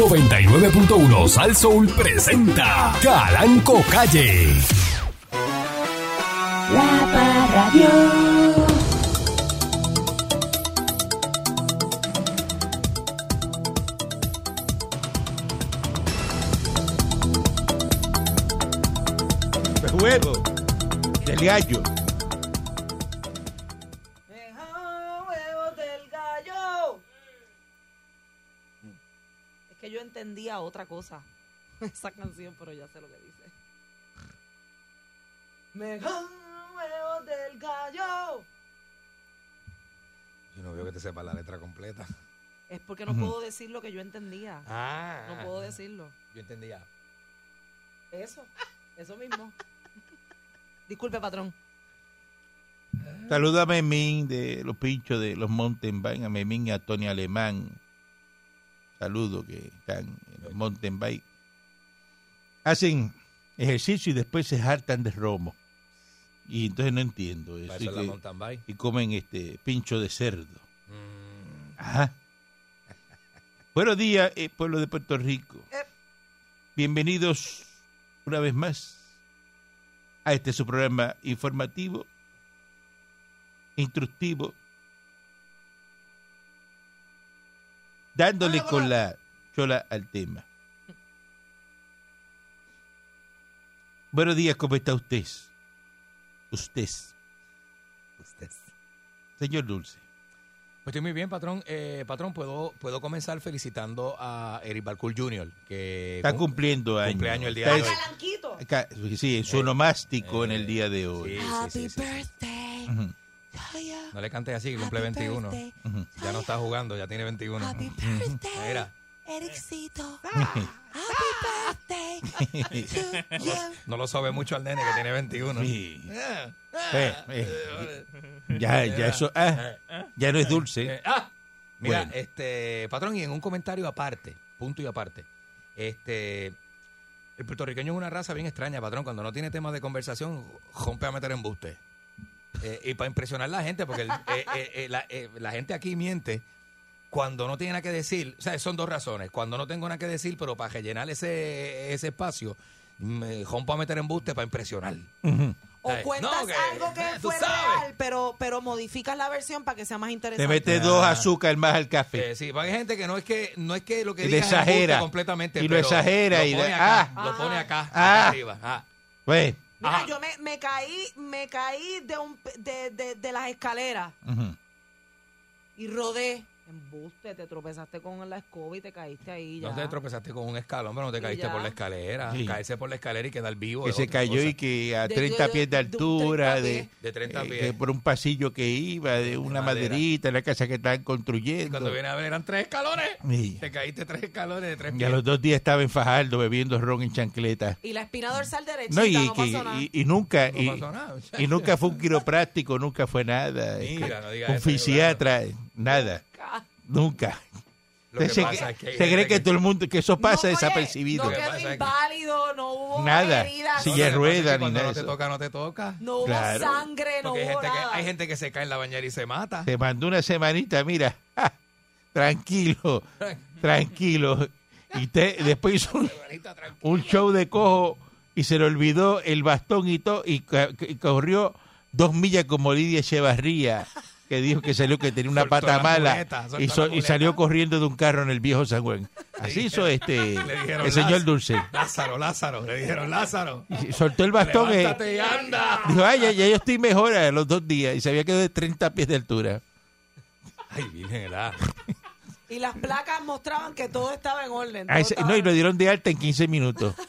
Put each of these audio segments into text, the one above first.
99.1 Sal Soul presenta Calanco Calle. La Parradio. Huevo del gallo. Entendía otra cosa. Esa canción, pero ya sé lo que dice. Mejor huevos del gallo. Yo no veo que te sepa la letra completa. Es porque no puedo decir lo que yo entendía. Ah. No puedo decirlo. Yo entendía. Eso, eso mismo. Disculpe, patrón. Saluda a Memín de los pinchos de los mountain bike, a Memín y a Tony Alemán. Saludo que están en los mountain bike. Hacen ejercicio y después se hartan de romo. Y entonces no entiendo eso. Que- y comen este pincho de cerdo. Mm, Ajá. Buenos días, eh, pueblo de Puerto Rico. Eh. Bienvenidos una vez más a este su programa informativo, instructivo, dándole con la chola al tema. Buenos días, ¿cómo está usted? Usted, usted. señor Dulce. Pues estoy muy bien, patrón. Eh, patrón, puedo, puedo comenzar felicitando a Eric Balcour Jr., que Está cum- cumpliendo años. cumpleaños el día Está de hoy. Sí, en su onomástico en el eh, día de hoy. Sí, sí, sí, sí. Ujú, No le cantes así, que cumple 21. ujú. Ya no está jugando, ya tiene 21. Happy birthday, Mira, Ericito. Happy birthday no lo sabe mucho al nene que tiene 21. Sí. Eh, Eh, eh, ya, ya eso, ya no es dulce. ah. Mira, Bueno. este, patrón, y en un comentario aparte, punto y aparte, este, el puertorriqueño es una raza bien extraña, patrón, cuando no tiene tema de conversación, rompe a meter embuste. Eh, y para impresionar a la gente, porque el- eh, eh, eh, la, eh, la gente aquí miente cuando no tiene nada que decir. O sea, son dos razones. Cuando no tengo nada que decir, pero para rellenar ese, ese espacio, me rompo a meter embuste para impresionar. O Ay, cuentas no, que- algo que fue sabes. real, pero, pero modificas la versión para que sea más Te interesante. mete Ah. dos azúcar más al café. Eh, sí, hay gente que no es que no es que lo que Y diga le es exagera. completamente, Y lo exagera lo y pone le- acá, ah. lo pone acá, acá Ah. arriba. ah. Pues, Mira, Ajá. yo me, me caí, me caí de, un, de, de, de las escaleras ujú. y rodé. Embuste, te tropezaste con la escoba y te caíste ahí ya. No te tropezaste con un escalón, pero no te Y caíste por la escalera. Sí. Caerse por la escalera y quedar vivo. que se cayó cosa. y que a De- 30 de- pies de de- altura, 30 de, pies. De 30 eh, pies. que por un pasillo que iba, de una madera. maderita, la casa que estaban Y construyendo. cuando viene a ver eran tres escalones. Sí. Te caíste tres escalones de tres Y a pies. los dos días estaba en Fajardo bebiendo ron en chancleta. Y la espina dorsal derechita, No, no, y, que, pasó nada. y, y nunca, No y, pasó nada. y nunca fue un quiropráctico, nunca fue nada. Mira, este, no un eso, fisiatra, nada, nunca. Lo que se pasa es que se cree que todo el mundo, que eso pasa no, desapercibido. No quedó inválido, no hubo Nada. heridas, No, Silla de ruedas ni nada no te toca, no te toca. no hubo Claro. sangre, no Porque hay hubo gente, que, nada. hay gente que se cae en la bañera y se mata. Se mandó una semanita, mira, ¡ja! tranquilo, tranquilo. Y te, después hizo un, un show de cojo y se le olvidó el bastón y todo y, y corrió dos millas como Lidia Echevarría, que dijo que salió que tenía una Soltó pata la mala muleta, y, so- salió corriendo de un carro en el viejo San Juan. Así hizo este Le dijeron, el señor "Lázaro". Dulce. Lázaro, Lázaro. Le dijeron Lázaro. Y soltó el bastón. eh, y anda. dijo, ay, ya, ya yo estoy mejor a los dos días y se había quedado de 30 pies de altura. Ay, virgen. Y las placas mostraban que todo estaba en orden. Ah, ese- estaba- no, y lo dieron de alta en 15 minutos.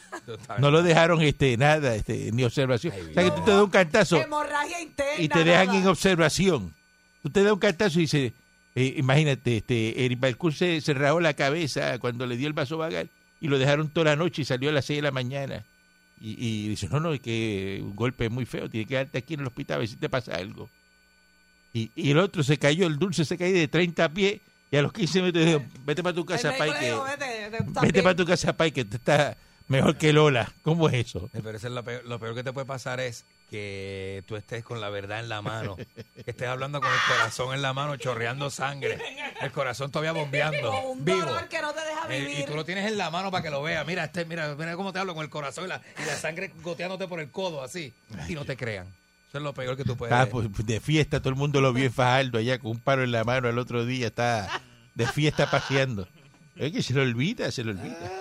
No lo dejaron este nada, este, ni observación. Ay, o sea que tú te das un cantazo Hemorragia interna. y te dejan nada. en observación. Tú te das un cantazo y dices, eh, imagínate, este, Eric Balcour se, se rajó la cabeza cuando le dio el vaso vagal y lo dejaron toda la noche y salió a las 6 de la mañana. Y, y dice, no, no, es que un golpe muy feo, tiene que quedarte aquí en el hospital a ver si te pasa algo. Y, y el otro se cayó, el dulce se cayó de 30 pies y a los 15 minutos dijo, vete para tu casa, Pai, le que, dijo, vete, vete, para tu casa, Pai, que te está mejor que Lola. ¿Cómo es eso? Eh, Pero eso es lo peor, lo peor que te puede pasar es que tú estés con la verdad en la mano, que estés hablando con el corazón en la mano, chorreando sangre, el corazón todavía bombeando, un vivo. dolor que no te deja Eh, y tú lo tienes en la mano para que lo veas. Mira, este, mira, mira cómo te hablo con el corazón y la, y la sangre goteándote por el codo, así. Y no te crean. Eso es lo peor que tú puedes Estaba pues, de fiesta, todo el mundo lo vio en Fajardo allá con un paro en la mano el otro día, está de fiesta paseando. Es que se lo olvida, se lo olvida.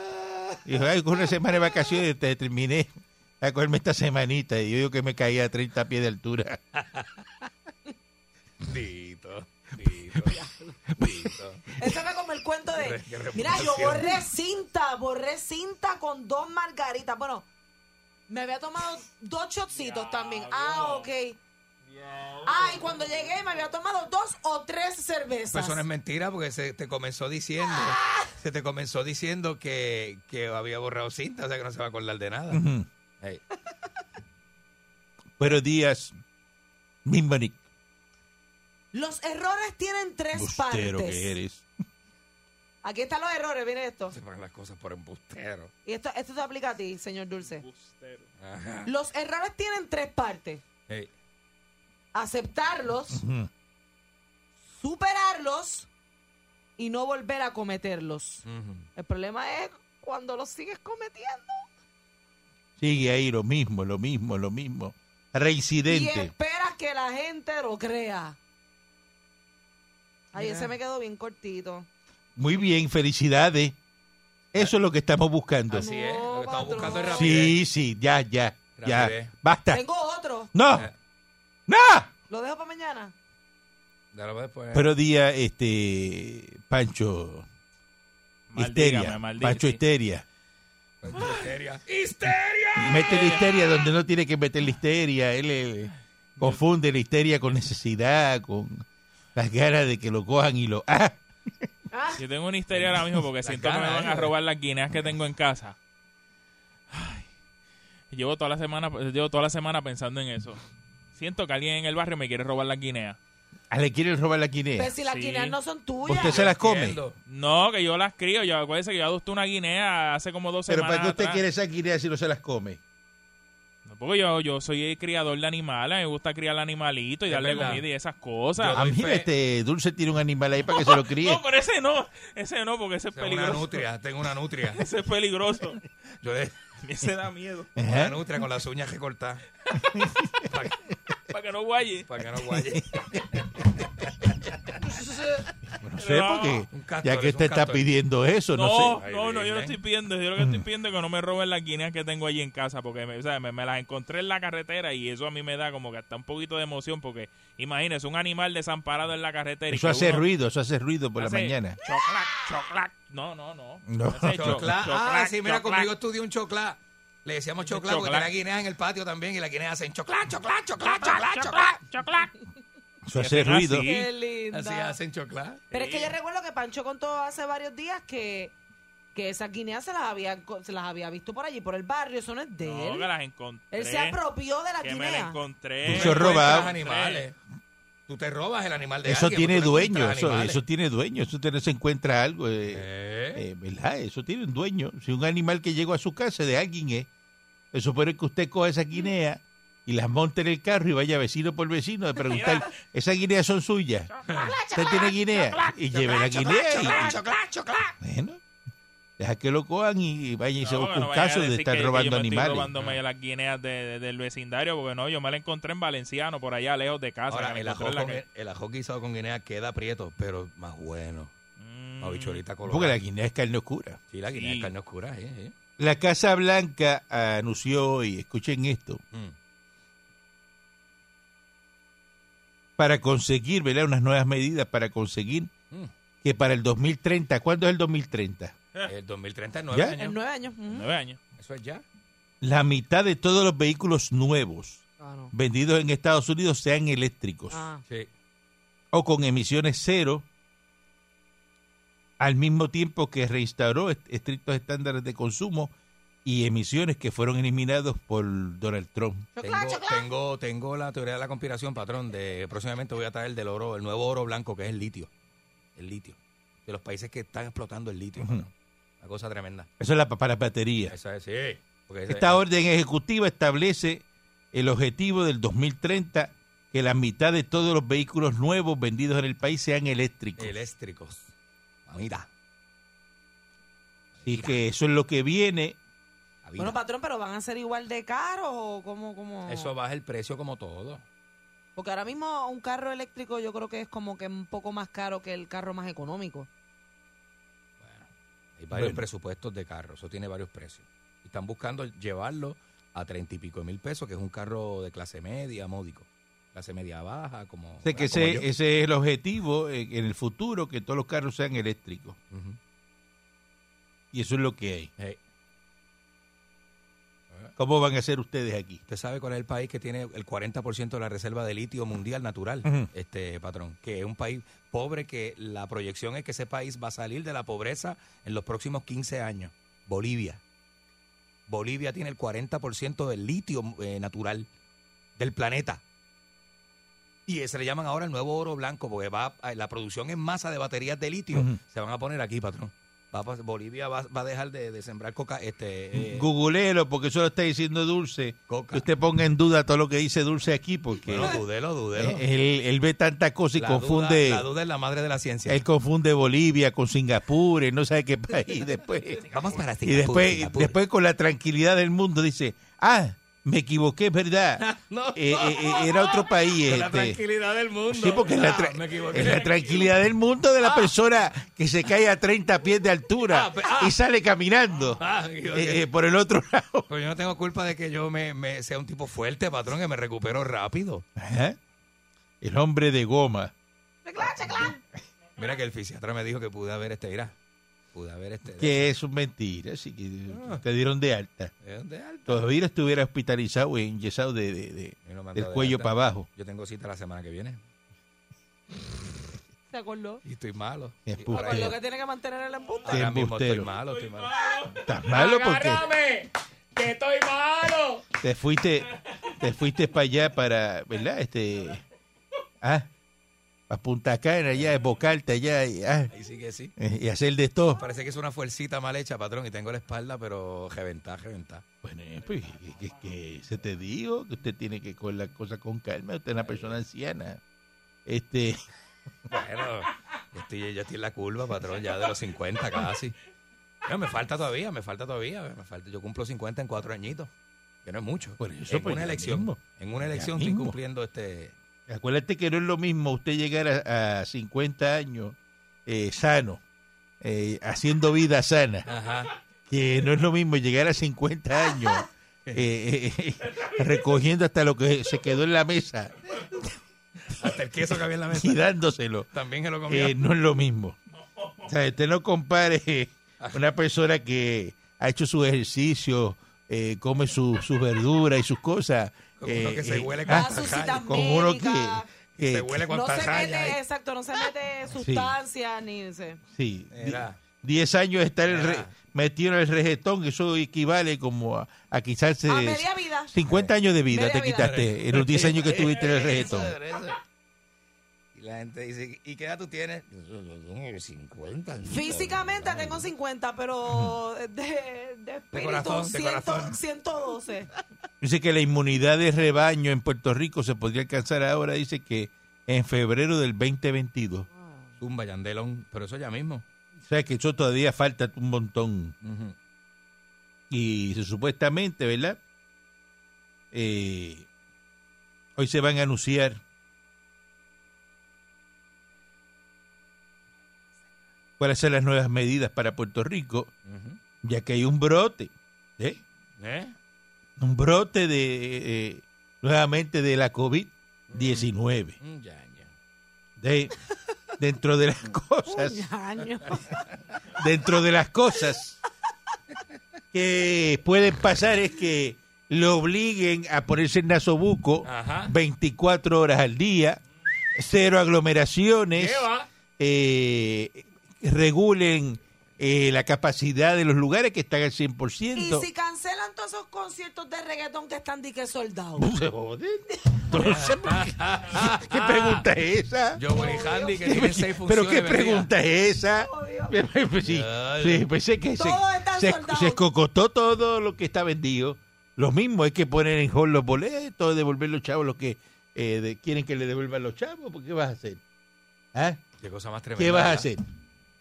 Dijo, ay, con una semana de vacaciones te terminé a cogerme esta semanita y yo digo que me caía a 30 pies de altura. Dito, dito, dito. Eso fue como el cuento de. Mira, yo borré cinta, borré cinta con dos margaritas. Bueno, me había tomado dos shotcitos también. Ah, ok. Ah, y cuando llegué me había tomado dos o tres cervezas. Pues eso no es mentira porque se te comenzó diciendo, se te comenzó diciendo que, que había borrado cinta, o sea que no se va a acordar de nada. Ujú. Ey. Buenos días, Mimbonic, Los errores tienen tres bustero partes. que eres. Aquí están los errores, miren esto. Se ponen las cosas por embustero. Y esto, esto te aplica a ti, señor Dulce. Ajá. Los errores tienen tres partes. Aceptarlos, Ujú. superarlos y no volver a cometerlos. El problema es cuando los sigues cometiendo. Sigue ahí lo mismo, lo mismo, lo mismo. Y Reincidente. esperas que la gente lo crea. Ay, Mira. ese me quedó bien cortito. Muy bien, felicidades. Eso es lo que estamos buscando. Así es, lo que estamos buscando es rapidez. Sí, sí, ya, ya, ya. Basta. Tengo otro. No, Eh, no. Lo dejo para mañana. dale, después. Pero día, este, Pancho, histeria. Maldígame, maldí- Pancho sí. histeria. Histeria. ¡Histeria! Mete la histeria donde no tiene que meter la histeria. Él eh, confunde la histeria con necesidad, con las ganas de que lo cojan y lo... ¡Ah! Ah, Yo tengo una histeria ahora mismo porque siento que me van a eh. robar las guineas que tengo en casa. Ay, llevo toda la semana, llevo toda la semana pensando en eso. Siento que alguien en el barrio me quiere robar las guineas. Ah, le quieren robar la pero guinea. si las Sí. guineas no son tuyas. Usted se las come. Entiendo. No, que yo las crío. Yo acuérdese que yo adopté una guinea hace como dos Pero semanas. ¿para qué usted atrás. quiere esa guinea si no se las come? No, porque yo, yo soy criador de animales, me gusta criar animalitos y Es darle verdad. comida y esas cosas. Ah, doy mira, fe. este Dulce tiene un animal ahí para que se lo críe. No, pero ese no, ese no, porque ese es Tengo una peligroso. nutria, tengo una nutria. Ese es peligroso. Yo de A mí Ese da miedo. una Ajá. nutria con las uñas recortadas. que- Para que no guaye. para que no guaye. No sé, No. Un castor, ya que usted está pidiendo eso, no, No, sé. No, no, yo no estoy pidiendo. Yo lo que estoy pidiendo es que no me roben las guineas que tengo allí en casa, porque me, o sea, me, me las encontré en la carretera y eso a mí me da como que hasta un poquito de emoción, porque imagínese, un animal desamparado en la carretera. Eso hace uno ruido, eso hace ruido por la mañana. Choclac, choclac. No, no, no. No. Hace cho- Choclá. Ah, choclac, sí, mira, choclac. conmigo estudió un choclá. Le decíamos choclá porque tenía guineas en el patio también y las guineas hacen choclá, choclá, choclá, choclá, choclá. Choclac, choclac. Eso hace ruido. así. Qué linda. Así hacen choclá. Pero es que yo recuerdo que Pancho contó hace varios días que, que esas guineas se las, había, se las había visto por allí, por el barrio. Eso no es de No, él. que las encontré. Él se apropió de la que me la guinea. encontré. Tú robado. animales. Tú te robas el animal de Eso alguien, tiene dueño, encuentras eso, eso tiene dueño, eso no se encuentra algo, eh, Eh, eh, ¿verdad? Eso tiene un dueño. Si un animal que llegó a su casa de alguien es, se supone que usted coja esa guinea y las monte en el carro y vaya vecino por vecino a preguntar, ¿esas guineas son suyas? ¿Usted tiene guinea? Y lleve la guinea y, bueno, deja que lo cojan y vayan y se No, busque que no un vayan a caso de estar que- que robando yo me estoy animales. robándome las guineas de- de- del vecindario, porque no, yo me la encontré en Valenciano, por allá lejos de casa. que Ahora, el ajo, con, calle. el ajo guisado con guinea queda prieto, pero más bueno. Mm. Porque colorada. la guinea es carne oscura. Sí, la guinea Sí. es carne oscura, eh, eh. La Casa Blanca anunció hoy, escuchen esto, Mm. para conseguir, ¿verdad? Unas nuevas medidas para conseguir Mm. que para el 2030, ¿cuándo es el 2030? El 2030 es nueve ¿Ya? años. En nueve años. Nueve años. Eso es ya. La mitad de todos los vehículos nuevos Ah, no. vendidos en Estados Unidos sean eléctricos Ah. Sí. o con emisiones cero, al mismo tiempo que reinstauró est- estrictos estándares de consumo y emisiones que fueron eliminados por Donald Trump. Tengo, tengo, tengo la teoría de la conspiración, patrón, de próximamente voy a traer del oro, el nuevo oro blanco que es el litio. El litio. De los países que están explotando el litio. Una cosa tremenda. Eso es la, para baterías. Esa es, sí. Porque Esta orden ejecutiva establece el objetivo del 2030 que la mitad de todos los vehículos nuevos vendidos en el país sean eléctricos. Eléctricos. Mira. y que eso es lo que viene. Bueno, patrón, pero van a ser igual de caros o cómo, cómo. Eso baja el precio como todo. Porque ahora mismo un carro eléctrico yo creo que es como que un poco más caro que el carro más económico. Hay varios Bueno. presupuestos de carro, eso tiene varios precios. Y están buscando llevarlo a treinta y pico de mil pesos, que es un carro de clase media, módico. Clase media baja, como. O sea, que como ese, ese es el objetivo eh, en el futuro, que todos los carros sean eléctricos. Y eso es lo que hay. Hey, ¿Cómo van a hacer ustedes aquí? ¿Usted sabe cuál es el país que tiene el 40% de la reserva de litio mundial natural? Este patrón, que es un país pobre que la proyección es que ese país va a salir de la pobreza en los próximos 15 años. Bolivia. Bolivia tiene el 40% del litio eh, natural del planeta. Y se le llaman ahora el nuevo oro blanco, porque va a- la producción en masa de baterías de litio se van a poner aquí, patrón. Va Bolivia va, va a dejar de, de sembrar coca, este, eh, Googleelo, porque eso lo está diciendo Dulce. Coca. Que usted ponga en duda todo lo que dice Dulce aquí, porque bueno, dudelo, dudelo. eh, él, él ve tanta cosa y La confunde. duda- la duda es la madre de la ciencia. Él confunde Bolivia con Singapur, él no sabe qué país. Después, Vamos para y después, después con la tranquilidad del mundo dice, ah, me equivoqué, es verdad. No. Eh, eh, eh, era otro país. la este. tranquilidad del mundo. Sí, porque es la, Ah, tra- es la tranquilidad del mundo de la persona que se cae a 30 pies de altura Ah, ah. y sale caminando Ah, eh, eh, por el otro lado. Pero yo no tengo culpa de que yo me, me- sea un tipo fuerte, patrón, que me recupero rápido. Ajá. El hombre de goma. Mira que el fisiatra me dijo que pude haber este, mira, pude haber este. Que es mentira, sí, que te dieron de alta. Todavía estuviera hospitalizado y enyesado de, de- de- del de cuello alta. para abajo. Yo tengo cita la semana que viene ¿Se acordó? y estoy malo. Yo- lo que tiene que mantener el embuste. Qué ahora mismo estoy malo, estoy malo. Estás malo porque ¡Que estoy malo! te fuiste, te fuiste para allá para, ¿verdad? Este, ah, para Punta Cana, allá, esbocarte allá y, ah, Ahí sí que sí. y hacer de todo. Parece que es una fuercita mal hecha, patrón, y tengo la espalda, pero reventar, reventar. Bueno, eh, pues, que, que- que se te dijo que usted tiene que con la cosa con calma. Usted es una persona anciana. Este, Bueno, yo estoy, yo estoy en la curva, patrón, ya de los 50 casi. No, me falta todavía, me falta todavía. Me falta, yo cumplo 50 en cuatro añitos, que no es mucho. Por eso, en pues, una ya elección, mismo. en una Ya elección estoy mismo. cumpliendo este... acuérdate que no es lo mismo usted llegar a, a 50 años eh, sano, eh, haciendo vida sana, Ajá. que no es lo mismo llegar a 50 años eh, recogiendo hasta lo que se quedó en la mesa Hasta el queso que había en la mesa. y dándoselo. También se lo comió. No es lo mismo. O sea, usted no compare una persona que ha hecho su ejercicio, come su- sus verduras y sus cosas. Con uno eh, que se eh, huele Da con citas con uno que, que- Se huele con No se mete, exacto, no se mete sustancias ni se... sí, Era. 10 años de estar el re- metido en el regetón, eso equivale como a, a quizás A eh, media vida. 50 años de vida Media te vida. quitaste en los 10 años que estuviste en el reggaetón. Y la gente dice, ¿y qué edad tú tienes? Yo, yo tengo 50. Físicamente tengo 50, pero de, de espíritu corazón, de 100, corazón. 112. Dice que la inmunidad de rebaño en Puerto Rico se podría alcanzar ahora, dice que en febrero del 2022. Zumba, Yandelón, pero eso ya mismo. O sea que eso todavía falta un montón. Ujú. Y se- supuestamente, ¿verdad? Eh, hoy se van a anunciar cuáles son las nuevas medidas para Puerto Rico, ya que hay un brote, ¿eh? ¿Eh? un brote de eh, nuevamente de la COVID-19. Mm, Ya, ya. De, dentro de las cosas, Año. dentro de las cosas que pueden pasar es que lo obliguen a ponerse en nasobuco Ajá. 24 horas al día, cero aglomeraciones, eh, regulen eh, la capacidad de los lugares que están al 100%. Y si cancelan todos esos conciertos de reggaetón que están dique soldados. se joden. Entonces, ¿por qué, ¿qué pregunta es esa? Yo voy Handy, que tiene seis funciones. ¿Pero qué pregunta es esa? Pues sí, sí, pensé que se, se, escocotó todo lo que está vendido. Lo mismo es que poner en hold los boletos, devolver los chavos los que eh, de- quieren que le devuelvan los chavos. ¿Por qué vas a hacer? ¿Ah? Qué cosa más tremenda. ¿Qué vas a ¿verdad? hacer?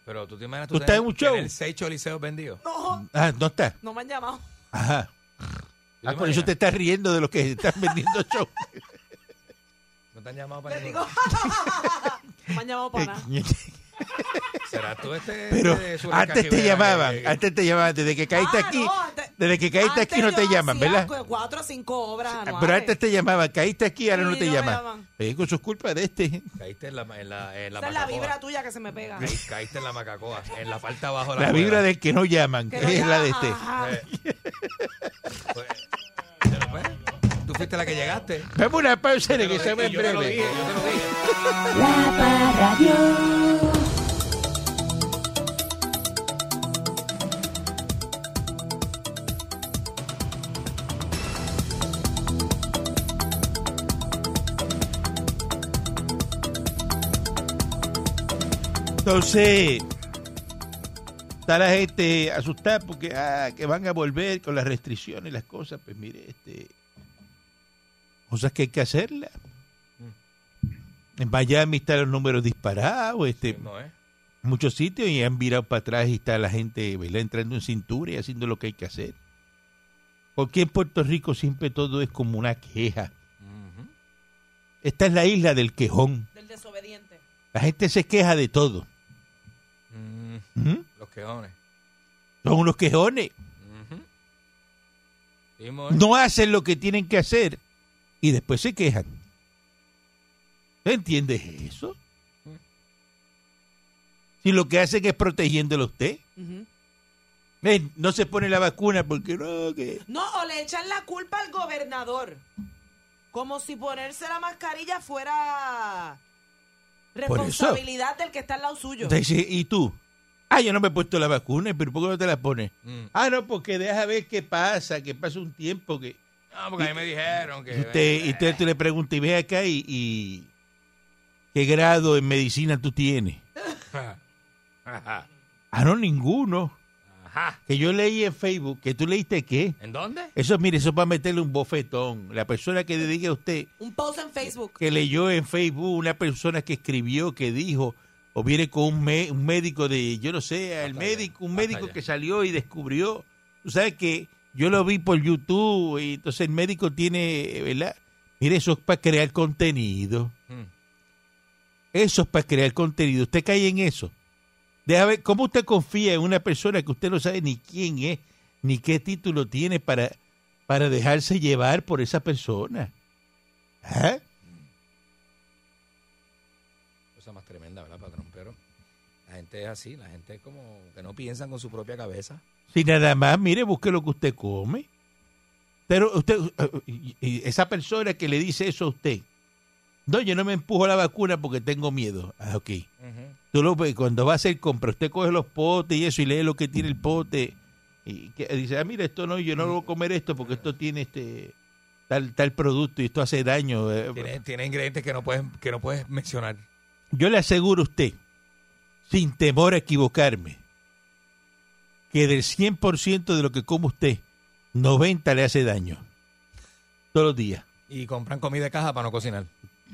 Pero tú te imaginas ¿Tú tú estás en un show? tener seis choliseos vendidos. No, Ah, no está. no me han llamado. Ajá. ¿Tú Ah, por eso te estás riendo de los que están vendiendo show. ¿No te han llamado para Le no me han llamado para nada. ¿Será tú este? Pero este antes te llamaban, que- que- antes te llamaban, desde que caíste Ah, aquí, no, antes- desde que caíste aquí no te llaman, ¿verdad? cu- Cuatro o cinco obras. Pero antes te llamaban, caíste aquí, ahora Sí, no te no me llaman. llaman. Con sus culpas de este. Caíste en la, en la, en la Esa es la vibra tuya que se me pega. Caí- Caíste en la macacoa, en la parte abajo de La la vibra del que no llaman, Que que no es la de este. Eh, pues, pues, Tú fuiste la que llegaste. Vamos a una pausa, en yo te lo breve. dije, yo te lo dije. La Entonces, está la gente asustada porque ah, que van a volver con las restricciones y las cosas. Pues mire, este cosas que hay que hacerlas. En Miami están los números disparados, este, No, ¿eh? muchos sitios y han virado para atrás y está la gente ¿verdad? entrando en cintura y haciendo lo que hay que hacer. Porque en Puerto Rico siempre todo es como una queja. Esta es la isla del quejón. Del desobediente. La gente se queja de todo. Los quejones. Son unos quejones. ¿eh? No hacen lo que tienen que hacer y después se quejan. ¿Tú entiendes eso? Si lo que hacen es protegiéndolo a usted. Ven, no se pone la vacuna porque no. No, o le echan la culpa al gobernador. Como si ponerse la mascarilla fuera responsabilidad del que está al lado suyo. ¿y tú? Ah, yo no me he puesto la vacuna, pero ¿por qué no te la pones? Mm. Ah, no, porque deja ver qué pasa, que pasa un tiempo que... No, porque a mí me dijeron que... Y usted, y usted, tú le pregunta y ve acá y, y ¿qué grado en medicina tú tienes? Ajá. Ah, no, ninguno. Ajá. Que yo leí en Facebook, que tú leíste qué? ¿En dónde? Eso, mire, eso es para meterle un bofetón. La persona que diga a usted Un post en Facebook. que leyó en Facebook, una persona que escribió, que dijo, o viene con un, me- un médico de, yo no sé, el médico, un médico que salió y descubrió. Tú sabes que yo lo vi por YouTube y entonces el médico tiene, ¿verdad? Mire, eso es para crear contenido. Mm. Eso es para crear contenido. Usted cae en eso. Deja ver, ¿cómo usted confía en una persona que usted no sabe ni quién es, ni qué título tiene para, para dejarse llevar por esa persona? ¿Ah? Cosa más tremenda, ¿verdad, patrón? Pero la gente es así, la gente es como que no piensan con su propia cabeza. Si nada más, mire, busque lo que usted come. Pero usted, eh, y esa persona que le dice eso a usted, no, yo no me empujo la vacuna porque tengo miedo. Ah, ok. Tú lo cuando va a hacer compra, usted coge los potes y eso y lee lo que tiene el pote y que, dice, ah, mira, esto no, yo no voy a comer esto porque esto tiene este tal tal producto y esto hace daño. eh. Tiene, tiene ingredientes que no puedes, que no puedes mencionar. Yo le aseguro a usted, sin temor a equivocarme, que del 100% de lo que come usted, 90 le hace daño. Todos los días. Y compran comida de caja para no cocinar.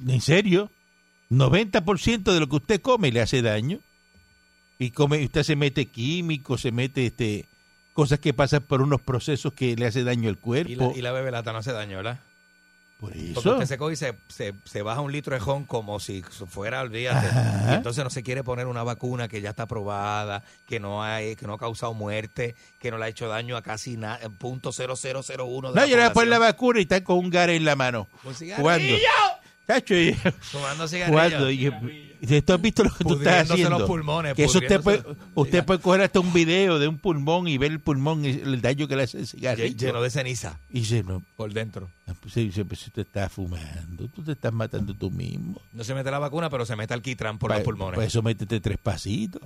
¿En serio? 90% de lo que usted come le hace daño. Y come, usted se mete químicos, se mete este cosas que pasan por unos procesos que le hace daño al Y cuerpo. la, y la bebelata no hace daño, ¿verdad? Por Porque eso. usted se coge y se, se, se baja un litro de jon como si fuera, olvídate. Ajá. Y entonces no se quiere poner una vacuna que ya está aprobada, que no hay, que no ha causado muerte, que no le ha hecho daño a casi nada, punto 0001 de No, la yo le voy a poner la vacuna y está con un gare en la mano. Un Jugando. cigarrillo. Y- jugando. cigarrillo. Y, y ¿tú has visto lo que tú estás haciendo? los pulmones, que eso usted puede, usted puede coger hasta un video de un pulmón y ver el pulmón y el daño que le hace el cigarrillo. Lleno de ceniza Y dice, no, por dentro. pues, dice, pues, si usted está fumando, tú te estás matando tú mismo. No se mete la vacuna, pero se mete alquitrán por Pa- los pulmones. Por eso métete tres pasitos.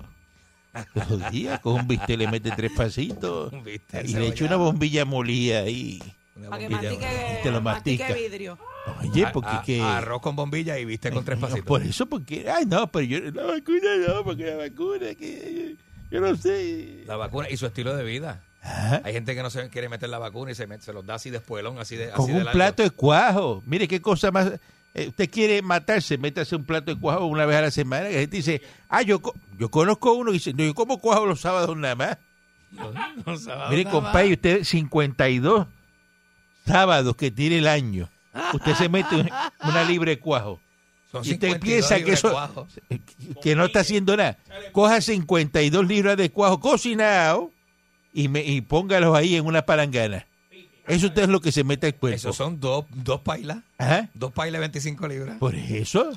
Todos los días, con un bistec le mete tres pasitos. Un bistec Y le echa una bombilla molida ahí. Una Para que bombilla, mastique, Y te lo mastique mastica. vidrio. Oye, porque a- que... Arroz con bombilla y viste con tres No, pasitos. Por eso, porque... Ay, no, pero yo... La vacuna no, porque la vacuna, que... Yo no sé. La vacuna y su estilo de vida. Hay gente que no se quiere meter la vacuna y se, met- se los da así de espuelón, así de, Con así un plato de cuajo. Mire qué cosa más. eh, usted quiere matarse, métase un plato de cuajo una vez a la semana. Y la gente dice, ah, yo, yo conozco uno que dice, no, yo como cuajo los sábados nada más. No, no a Mire, compadre, usted 52 sábados que tiene el año. Usted se mete un- una libre de cuajo. Son Y usted 52 piensa que eso cuajo. que no está haciendo nada. Coja 52 libras de cuajo cocinado y, me, y póngalos ahí en una palangana. Eso usted es lo que se mete al cuerpo. Esos son dos, dos pailas. Dos pailas de 25 libras. Por eso.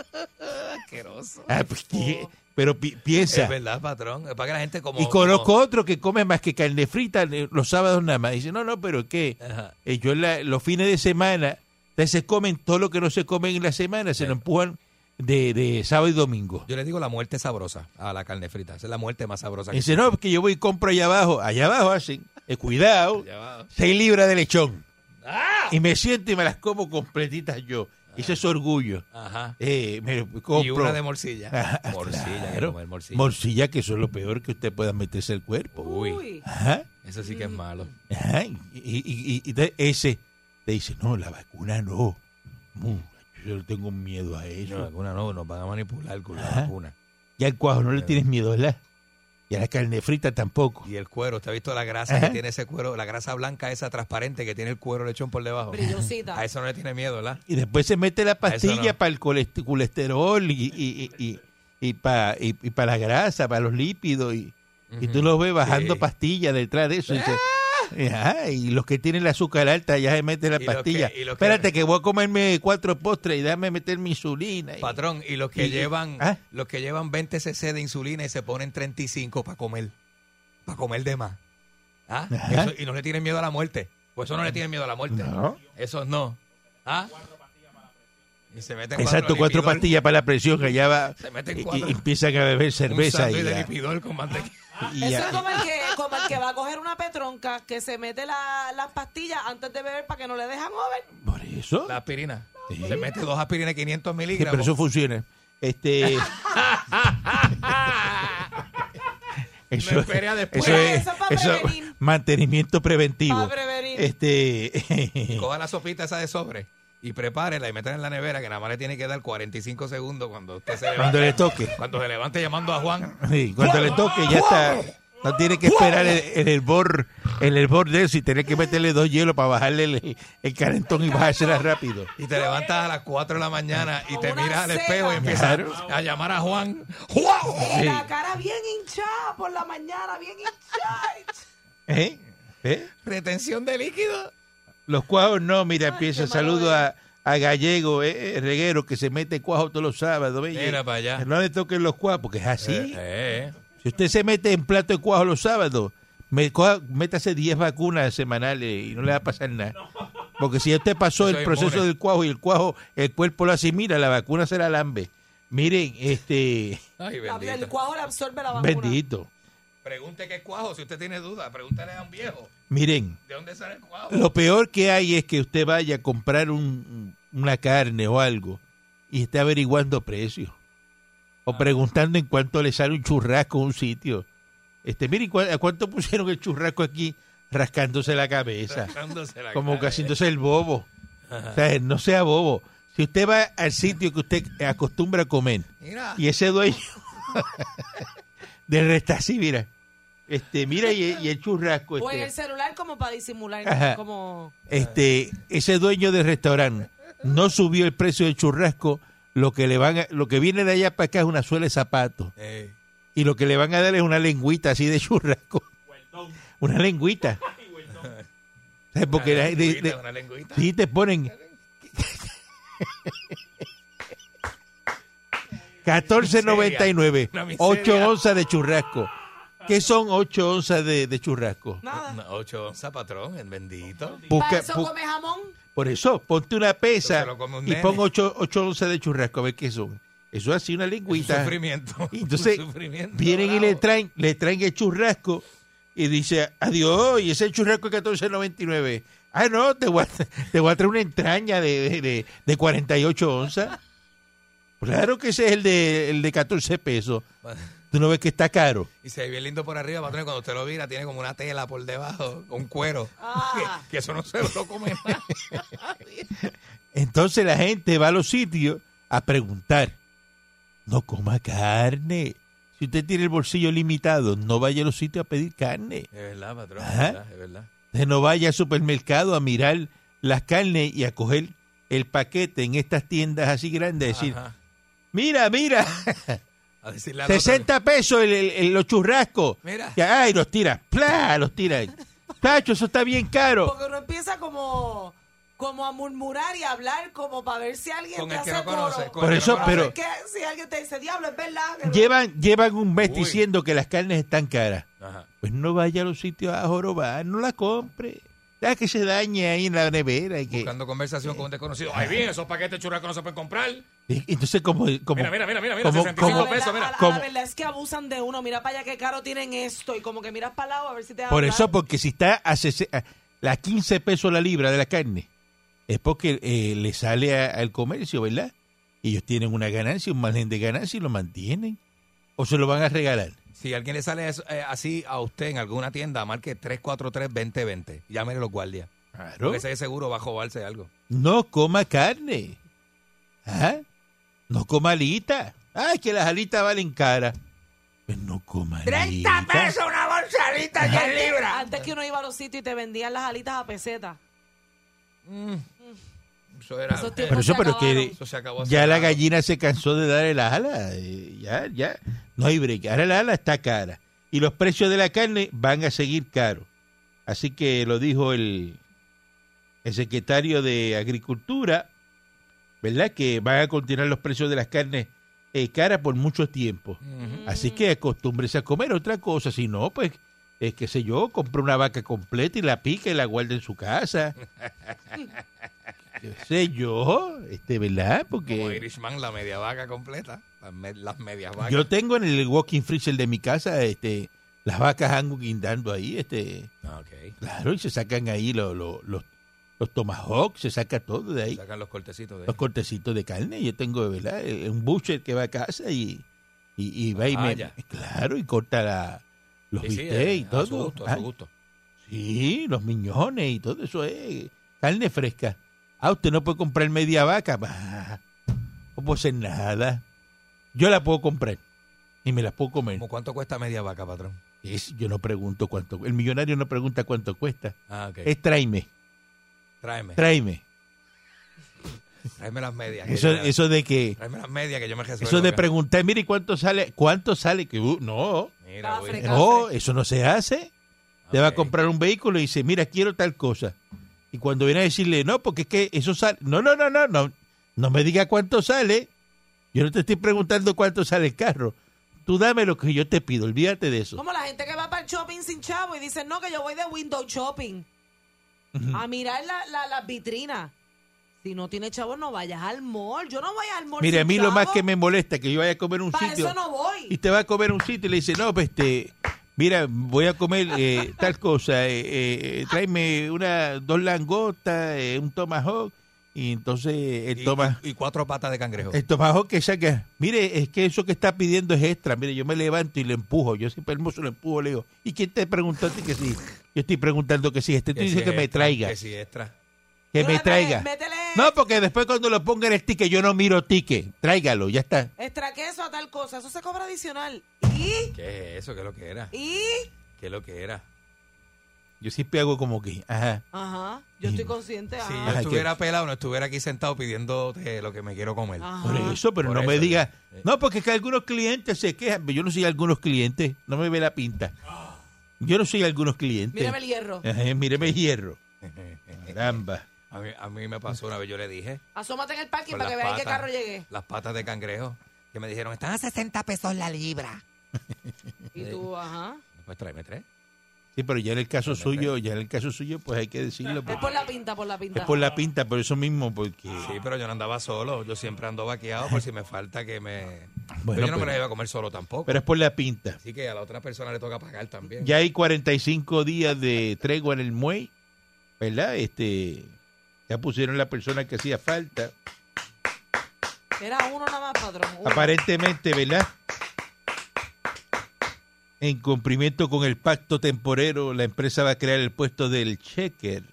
Asqueroso. Ah, pues, ¿qué? Pero pi- piensa. Es verdad, patrón. Es para que la gente como... Y conozco como- otro que come más que carne frita eh, los sábados nada más. Dice, no, no, pero Ajá. eh, yo la- los fines de semana, se comen todo lo que no se comen en la semana, se lo empujan de, de sábado y domingo. Yo le digo la muerte sabrosa a la carne frita. Esa es la muerte más sabrosa. que Dice, no, porque yo voy y compro allá abajo. Allá abajo hacen, eh, cuidado, seis libras de lechón. Y me siento y me las como completitas yo. Ese es orgullo. Ajá. Eh, me compro. Y una de morcilla. Ajá, morcilla, que claro. comer morcilla. Morcilla, que eso es lo peor que usted pueda meterse al cuerpo. Uy. Ajá, eso sí que es malo. ajá. Y, y- y- y ese te dice, no, la vacuna no. Yo le tengo miedo a eso. No, la vacuna no, nos van a manipular con la vacuna. Ya al cuajo no le tienes miedo, ¿verdad? Y a la carne frita tampoco. Y el cuero, ¿usted ha visto la grasa Ajá. que tiene ese cuero? La grasa blanca esa transparente que tiene el cuero lechón por debajo. Brillosita. A eso no le tiene miedo, ¿verdad? Y después se mete la pastilla no. para el colest- colesterol y, y, y, y, y para y, para la grasa, para los lípidos. Y, y tú los ves bajando Sí. pastillas detrás de eso. Y, dice, ajá, y los que tienen el azúcar alta ya se meten la Y pastilla. que- y los que- Espérate que voy a comerme cuatro postres y dame meter mi insulina. Y- Patrón, y los que Y- llevan ¿Ah? los que llevan 20 cc de insulina y se ponen 35 para comer. Para comer de más. ¿Ah? Eso- y no le tienen miedo a la muerte. Pues eso no le tienen miedo a la muerte. No. Esos no. ¿Ah? Y se meten Exacto, cuatro pastillas para la presión, que ya va. Se meten Y, cuatro. y empiezan a beber Un cerveza. Y, sándwich de lipidol con mantequilla. Y Eso ya- es como el, que, como el que va a coger una petronca que se mete la- las pastillas antes de beber para que no le dejan over. por eso. La aspirina. Se mete dos aspirinas de 500 Sí, miligramos. pero eso funciona. Este. Me esperé a después. eso es, Eso es para eso- prevenir. mantenimiento preventivo. Para prevenir. Este. Coja la sopita esa de sobre y prepárela y métela en la nevera que nada más le tiene que dar 45 segundos cuando usted se levante. Cuando le toque. Cuando se levante llamando a Juan. Sí, cuando le toque ya está. No tiene que esperar en, el bor, en el bor de eso y tener que meterle dos hielos para bajarle el, el calentón y bajársela rápido. Y te levantas a las 4 de la mañana y te miras al espejo y empiezas Claro. a llamar a Juan. ¡Juan! Y la cara bien hinchada por la mañana, bien hinchada. ¿Eh? ¿Eh? Retención de líquido. Los cuajos no, mira, Ay, empieza. Saludo a, a Gallego, eh, eh, reguero, que se mete cuajo todos los sábados. Mira para allá. No le toquen los cuajos, porque es así. Eh, eh. Si usted se mete en plato de cuajo los sábados, me, coja- métase 10 vacunas semanales y no le va a pasar nada. Porque si usted pasó Eso el es proceso inmune. del cuajo y el cuajo, el cuerpo lo asimila, la vacuna se la lambe. Miren, este, Ay, el cuajo le absorbe la vacuna. bendito. Pregunte qué es cuajo. Si usted tiene duda, pregúntale a un viejo. Miren, ¿De dónde sale el cuajo? lo peor que hay es que usted vaya a comprar un- una carne o algo y esté averiguando precios. O preguntando en cuánto le sale un churrasco a un sitio. Este, miren, ¿cu- ¿a cuánto pusieron el churrasco aquí rascándose la cabeza? Rascándose la como que cara. haciéndose el bobo. O sea, no sea bobo. Si usted va al sitio que usted acostumbra a comer Mira. y ese dueño del restaurante, mira, este, mira y, y el churrasco, O en el este, celular como para disimular. Ajá. Como... este, ese dueño del restaurante no subió el precio del churrasco, lo que le van a- lo que viene de allá para acá es una suela de zapatos y lo que le van a dar es una lengüita así de churrasco, una lengüita. ¿Sabes? Porque una la- de- lengüita, de- una lengüita. Sí, te ponen 14.99, Una miseria. 8 onzas de churrasco. ¿Qué son 8 onzas de, de churrasco? Nada. No, Ocho onzas, patrón, el bendito. Busca- para eso bu- come jamón. por eso, ponte una pesa un y pon 8, onzas de churrasco a ver qué son. Eso es así una Un lengüita. sufrimiento. Y entonces Un sufrimiento vienen y bravo. le traen, le traen el churrasco y dice, adiós, y ese churrasco es 14.99. Ah, no, te voy a, te voy a traer una entraña de, de, de- de 48 onzas. Claro que ese es el de, el de 14 pesos. Tú no ves que está caro. Y se ve bien lindo por arriba, patrón. y Cuando usted lo mira, tiene como una tela por debajo, un cuero. Ah. Que, que eso no se lo come nada. Entonces la gente va a los sitios a preguntar. No coma carne. Si usted tiene el bolsillo limitado, no vaya a los sitios a pedir carne. Es verdad, patrón. Ajá. Es verdad, es verdad. Usted no vaya al supermercado a mirar las carnes y a coger el paquete en estas tiendas así grandes. Decir, Ajá. mira, mira, A decirle al otro, 60 pesos el- el- el- los churrascos. Mira. Y, ay, los tira, ¡plá! Los tira. Tacho, eso está bien caro. Porque uno empieza como, como a murmurar y a hablar como para ver si alguien Con te el que hace no conoce, coro. con Por el que eso, no pero- ¿Qué? Si alguien te dice, diablo, es verdad. que- Llevan, llevan un mes Uy. diciendo que las carnes están caras. Ajá. Pues no vaya a los sitios a jorobar, no la compre. Deja que se dañe ahí en la nevera. Y que, Buscando conversación con un desconocido. Ay, bien, esos paquetes de churrasco no se pueden comprar. y- entonces, como, como, Mira, mira, mira, mira, mira, como- 65 A la como- verdad, pesos, mira. la- verdad es que abusan de uno. Mira para allá qué caro tienen esto. Y como que miras para lado a ver si te dan por eso, porque si está a, sese- a- la 15 pesos la libra de la carne, es porque eh, le sale a- al comercio, ¿verdad? Y ellos tienen una ganancia, un margen de ganancia y lo mantienen. O se lo van a regalar. Si alguien le sale eso, eh, así a usted en alguna tienda, marque 343-2020. Llámele a los guardias. Claro. Porque ese de seguro va a jobarse algo. No coma carne. ¿Ah? No coma alitas. Ay, que las alitas valen cara. Pues no coma alitas. una bolsadita Antes, antes que uno iba a los sitios y te vendían las alitas a peseta. Eso era. Esos eh, tiempos Pero eso, se pero acabaron. que eso se acabó. hace ya la gallina se cansó de darle las alas. eh, Ya, ya. No hay break. Ahora la ala está cara. Y los precios de la carne van a seguir caros. Así que lo dijo el, el secretario de Agricultura, ¿verdad? Que van a continuar los precios de las carnes eh, caras por mucho tiempo. Así que acostúmbrese a comer otra cosa. Si no, pues, es que sé yo, compre una vaca completa y la pica y la guarda en su casa. Qué sé yo, este, ¿verdad? Como Porque Irishman, la media vaca completa. Las, me- las medias vacas. yo tengo en el walking freezer de mi casa, este, las vacas angu guindando ahí, este, Ah, ok. claro, y se sacan ahí los, los, los, los tomahawks, se saca todo de ahí, Sacan los cortecitos de los cortecitos de carne. Yo tengo, ¿verdad? Eh, Un butcher que va a casa y, y, y va y Ah, me, claro, y corta la, los Sí, sí, bistecs eh, y A todo. su gusto, a Ah, su gusto. Sí, los miñones y todo eso es carne fresca. Ah, usted no puede comprar media vaca. Bah, no puedo hacer nada. Yo la puedo comprar y me la puedo comer. ¿Cómo cuánto cuesta media vaca, patrón? Es, yo no pregunto cuánto. El millonario no pregunta cuánto cuesta. Ah, ok. Es tráeme, Tráeme. tráeme. Tráeme las medias. Eso, eso de que, Tráeme las medias que yo me resuelvo. eso de acá. preguntar, mire cuánto sale, cuánto sale, que uh, no, Mira, no, eso no se hace. Te va a comprar un vehículo y dice, mira, quiero tal cosa. Y cuando viene a decirle, no, porque es que eso sale. No, no, no, no, no. No me diga cuánto sale. Yo no te estoy preguntando cuánto sale el carro. Tú dame lo que yo te pido, olvídate de eso. Como la gente que va para el shopping sin chavo y dice, no, que yo voy de window shopping. A mirar la, la, las vitrinas. Si no tiene chavo, no vayas al mall. Yo no voy al mall Mire, a mí lo más que me molesta es que yo vaya a comer un Para sitio eso no voy. y te va a comer un sitio y le dice, no, pues este, mira, voy a comer eh, tal cosa, eh, eh, tráeme una, dos langostas, eh, un tomahawk, y entonces el Y, toma... y- cuatro patas de cangrejo. El tomahawk que saca, mire, es que eso que está pidiendo es extra. Mire, yo me levanto y le empujo. Yo siempre hermoso lo empujo, le digo, ¿y quién te preguntó a ti que sí? Yo estoy preguntando que sí. Este tú Que dices si que me traiga. Que si extra. Que me traiga. métele No, porque después cuando lo ponga en el ticket, yo no miro ticket. Tráigalo, ya está. extra queso a tal cosa. Eso se cobra adicional. ¿Y? ¿Qué es eso? ¿Qué es lo que era? ¿Y? ¿Qué es lo que era? Yo siempre hago como que, ajá. Ajá. Yo estoy consciente. Si Ajá. yo estuviera pelado, no estuviera aquí sentado pidiéndote lo que me quiero comer. Ajá. Por eso, pero Por no eso, me diga. eh. No, porque es que algunos clientes se quejan. Yo no soy algunos clientes. No me ve la pinta. Yo no soy algunos clientes. Mírame el hierro. Ajá, míreme el hierro. Caramba. A mí, a mí me pasó una vez, yo le dije, Asómate en el parking Con para que las vean qué patas. carro llegué. las patas de cangrejo, que me dijeron, están A 60 pesos la libra. Y tú, ajá. Pues tráeme tres. Sí, pero ya en el caso ¿Dónde suyo, ya en el caso suyo, pues hay que decirlo. Es porque- por la pinta, por la pinta. Es por la pinta, por eso mismo, porque... Sí, pero yo no andaba solo. Yo siempre ando vaqueado por si me falta que me... Bueno, pero yo no me pero- la iba a comer solo tampoco. Pero es por la pinta. Así que a la otra persona le toca pagar también. Ya hay 45 días de tregua en el muelle, ¿verdad? Este, ya pusieron la persona que hacía falta. Era uno nada más, patrón. uno. Aparentemente, ¿verdad? En cumplimiento con el pacto temporero, la empresa va a crear el puesto del checker.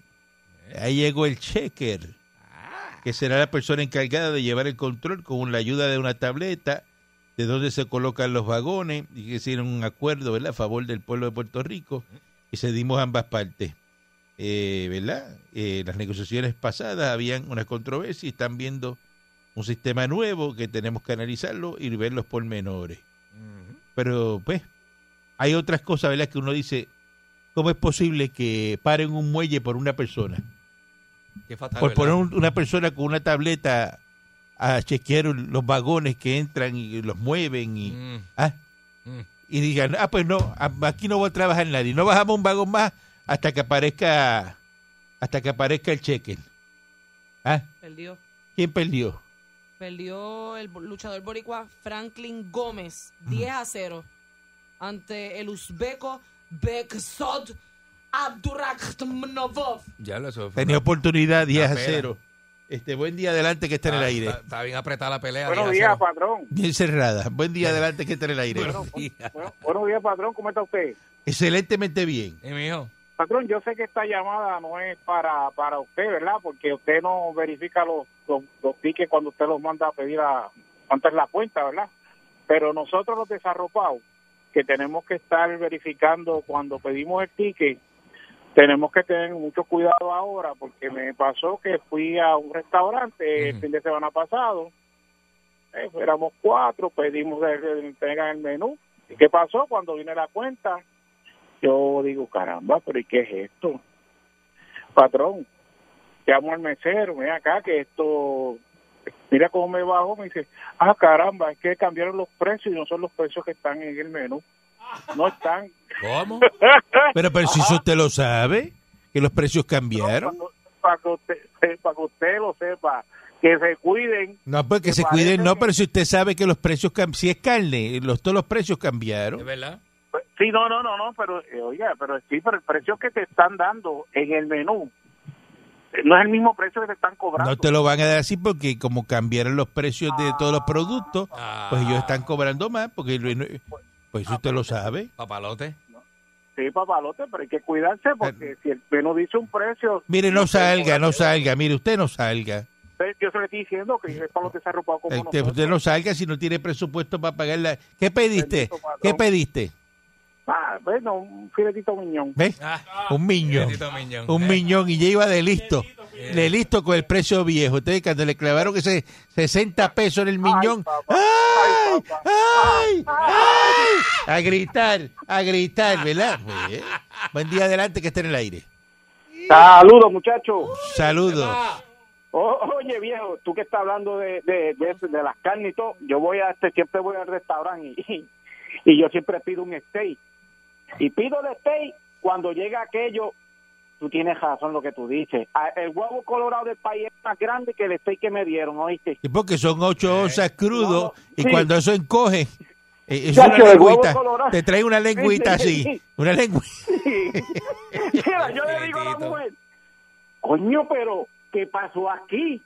Ahí llegó el checker, que será la persona encargada de llevar el control con la ayuda de una tableta de dónde se colocan los vagones y que hicieron un acuerdo ¿verdad? a favor del pueblo de Puerto Rico y cedimos ambas partes. Eh, ¿verdad? Eh, las negociaciones pasadas habían una controversia y están viendo un sistema nuevo que tenemos que analizarlo y ver los pormenores. Pero pues hay otras cosas, ¿verdad? Que uno dice, ¿cómo es posible que paren un muelle por una persona? Qué fatal, Por ¿verdad? poner un- una persona con una tableta a chequear los vagones que entran y los mueven y, Mm, ah, mm. y digan, ah, pues no, aquí no va a trabajar nadie, no bajamos un vagón más hasta que aparezca hasta que aparezca el cheque. ¿Ah? Perdió. ¿Quién perdió? Perdió el luchador boricua Franklin Gómez 10 a 0 ante el uzbeco Beksod Abdurakhmanovov. Ya lo eso. Tenía oportunidad 10 a Una pena. 0. Este, buen día adelante que está en el aire. Está, está bien apretada la pelea. Buenos 10 a días, 0. patrón. Bien cerrada. Buen día adelante que está en el aire. Buenos días. Bueno, buenos días, patrón. ¿Cómo está usted? Excelentemente bien. ¿Y mi hijo? Patrón, yo sé que esta llamada no es para, para usted, ¿verdad? Porque usted no verifica los, los, los tickets cuando usted los manda a pedir a antes la cuenta, ¿verdad? Pero nosotros los desarropados, que tenemos que estar verificando cuando pedimos el ticket, tenemos que tener mucho cuidado ahora, porque me pasó que fui a un restaurante el fin de semana pasado, eh, éramos cuatro, pedimos el, el- el menú. ¿Y qué pasó? Cuando viene la cuenta, yo digo, caramba, pero ¿y qué es esto? Patrón, llamo al mesero, ven acá que esto, mira cómo me bajo, me dice, ah, caramba, es que cambiaron los precios y no son los precios que están en el menú. No están. ¿Cómo? Pero, pero si eso usted lo sabe, que los precios cambiaron. Para que, usted, eh, para que usted lo sepa, que se cuiden. No, pues que se cuiden, no, pero si usted sabe que los precios si es carne, los, todos los precios ¿Es cambiaron. verdad? Sí, no, no, no, no, pero eh, oiga, pero sí, pero el precio que te están dando en el menú eh, no es el mismo precio que te están cobrando. No te lo van a dar así porque como cambiaron los precios de todos los productos, pues ellos están cobrando más, porque lo- pues eso usted lo sabe. Papalote. Sí, papalote, pero hay que cuidarse porque si el menú dice un precio... Mire, no salga, no salga, mire, usted no salga. Yo se lo estoy diciendo que es para los desarropados como Usted, nosotros. usted no salga si no tiene presupuesto para pagar la... ¿Qué pediste? ¿Qué pediste? Ah, bueno, un filetito miñón. ¿Ves? Ah, Un miñón. Un Eh, miñón y ya iba de listo. De listo con el precio viejo. Entonces, cuando le clavaron ese 60 pesos en el miñón. papá. ¡Ay! Ay, papá. ¡Ay! ¡Ay! A gritar, a gritar, ¿verdad? Pues, Buen día adelante que esté en el aire. Saludos, muchachos. Saludos. O- oye, viejo, tú que estás hablando de, de, de las carnes y todo, yo voy a este, siempre voy al restaurante y, y yo siempre pido un steak. Y pido el steak cuando llega aquello, tú tienes razón lo que tú dices. Ah, El huevo colorado del país es más grande que el steak que me dieron, ¿oíste? Y porque son ocho onzas crudo y Sí. cuando eso encoge, eh, es una lengüita. Te trae una lengüita Sí, sí, así. sí. Una lengüita. Mira, yo le digo a la mujer, coño, pero ¿qué pasó aquí?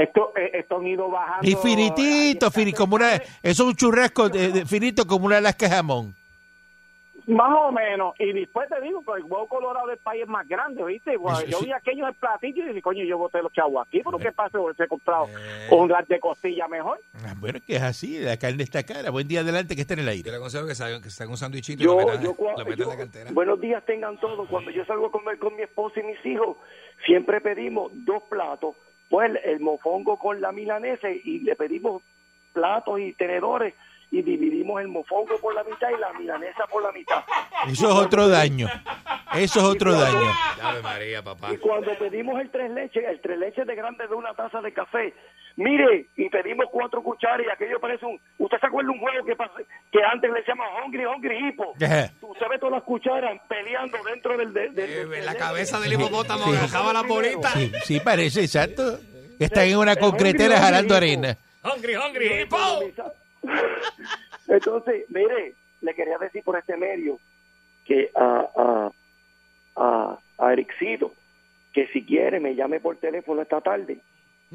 Esto, eh, esto han ido bajando. Y finitito, fini, como una, eso es un churrasco de- de- finito como una lasca jamón. Más o menos. Y después te digo, pues el huevo colorado del país es más grande, ¿viste? Bueno, Eso yo sí. vi aquello en el platillo y dije, coño, yo boté los chavos aquí, pero ¿qué pasa? Se he comprado Eh. un gas de costilla mejor. Ah, Bueno, que es así, la carne está cara. Buen día adelante que esté en el Yo aire. le aconsejo que se hagan, que se hagan un sándwichito y Yo, lo metan, yo, lo metan en la yo- cartera. buenos días tengan todos. Cuando yo salgo a comer con mi esposa y mis hijos, siempre pedimos dos platos. Pues el, el mofongo con la milanesa y le pedimos platos y tenedores y dividimos el mofongo por la mitad y la milanesa por la mitad. Eso es otro daño. Eso es otro daño. Ave María, papá. Y cuando pedimos el tres leches, el tres leches de grande de una taza de café, mire, y pedimos cuatro cucharas y aquello parece un... ¿Usted se acuerda de un juego que, que antes le llama Hungry Hungry Hippo? Ajá. Usted ve todas las cucharas peleando dentro del... del- Eh, la cabeza del hipopótamo agarraba la bolita. Sí, sí, parece, exacto. Que están en una concretera jalando arena. Hungry, hungry, hippo. Entonces, mire, le quería decir por este medio que a, a, a, a Ericito, que si quiere me llame por teléfono esta tarde.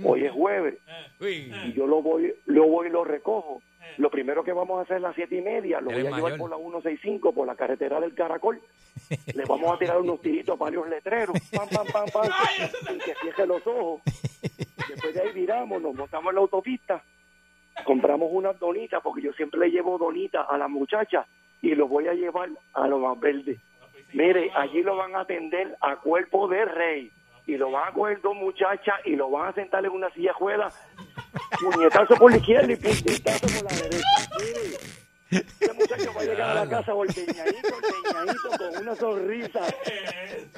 Hoy es jueves Uy. y yo lo voy, lo voy y lo recojo Lo primero que vamos a hacer a las siete y media, lo voy es a llevar mayor. por la 165, por la carretera del Caracol. Le vamos a tirar unos tiritos a varios letreros, pam, pam, pam, pam, sin que cierre los ojos. Después de ahí viramos, nos montamos en la autopista, compramos unas donitas, porque yo siempre le llevo donitas a las muchachas y los voy a llevar a lo más verde. Mire, allí lo van a atender a cuerpo de rey y lo van a coger dos muchachas y lo van a sentar en una silla juela, puñetazo por la izquierda y puñetazo por la derecha. Mire, ese muchacho va a llegar a la casa ordeñadito, con una sonrisa.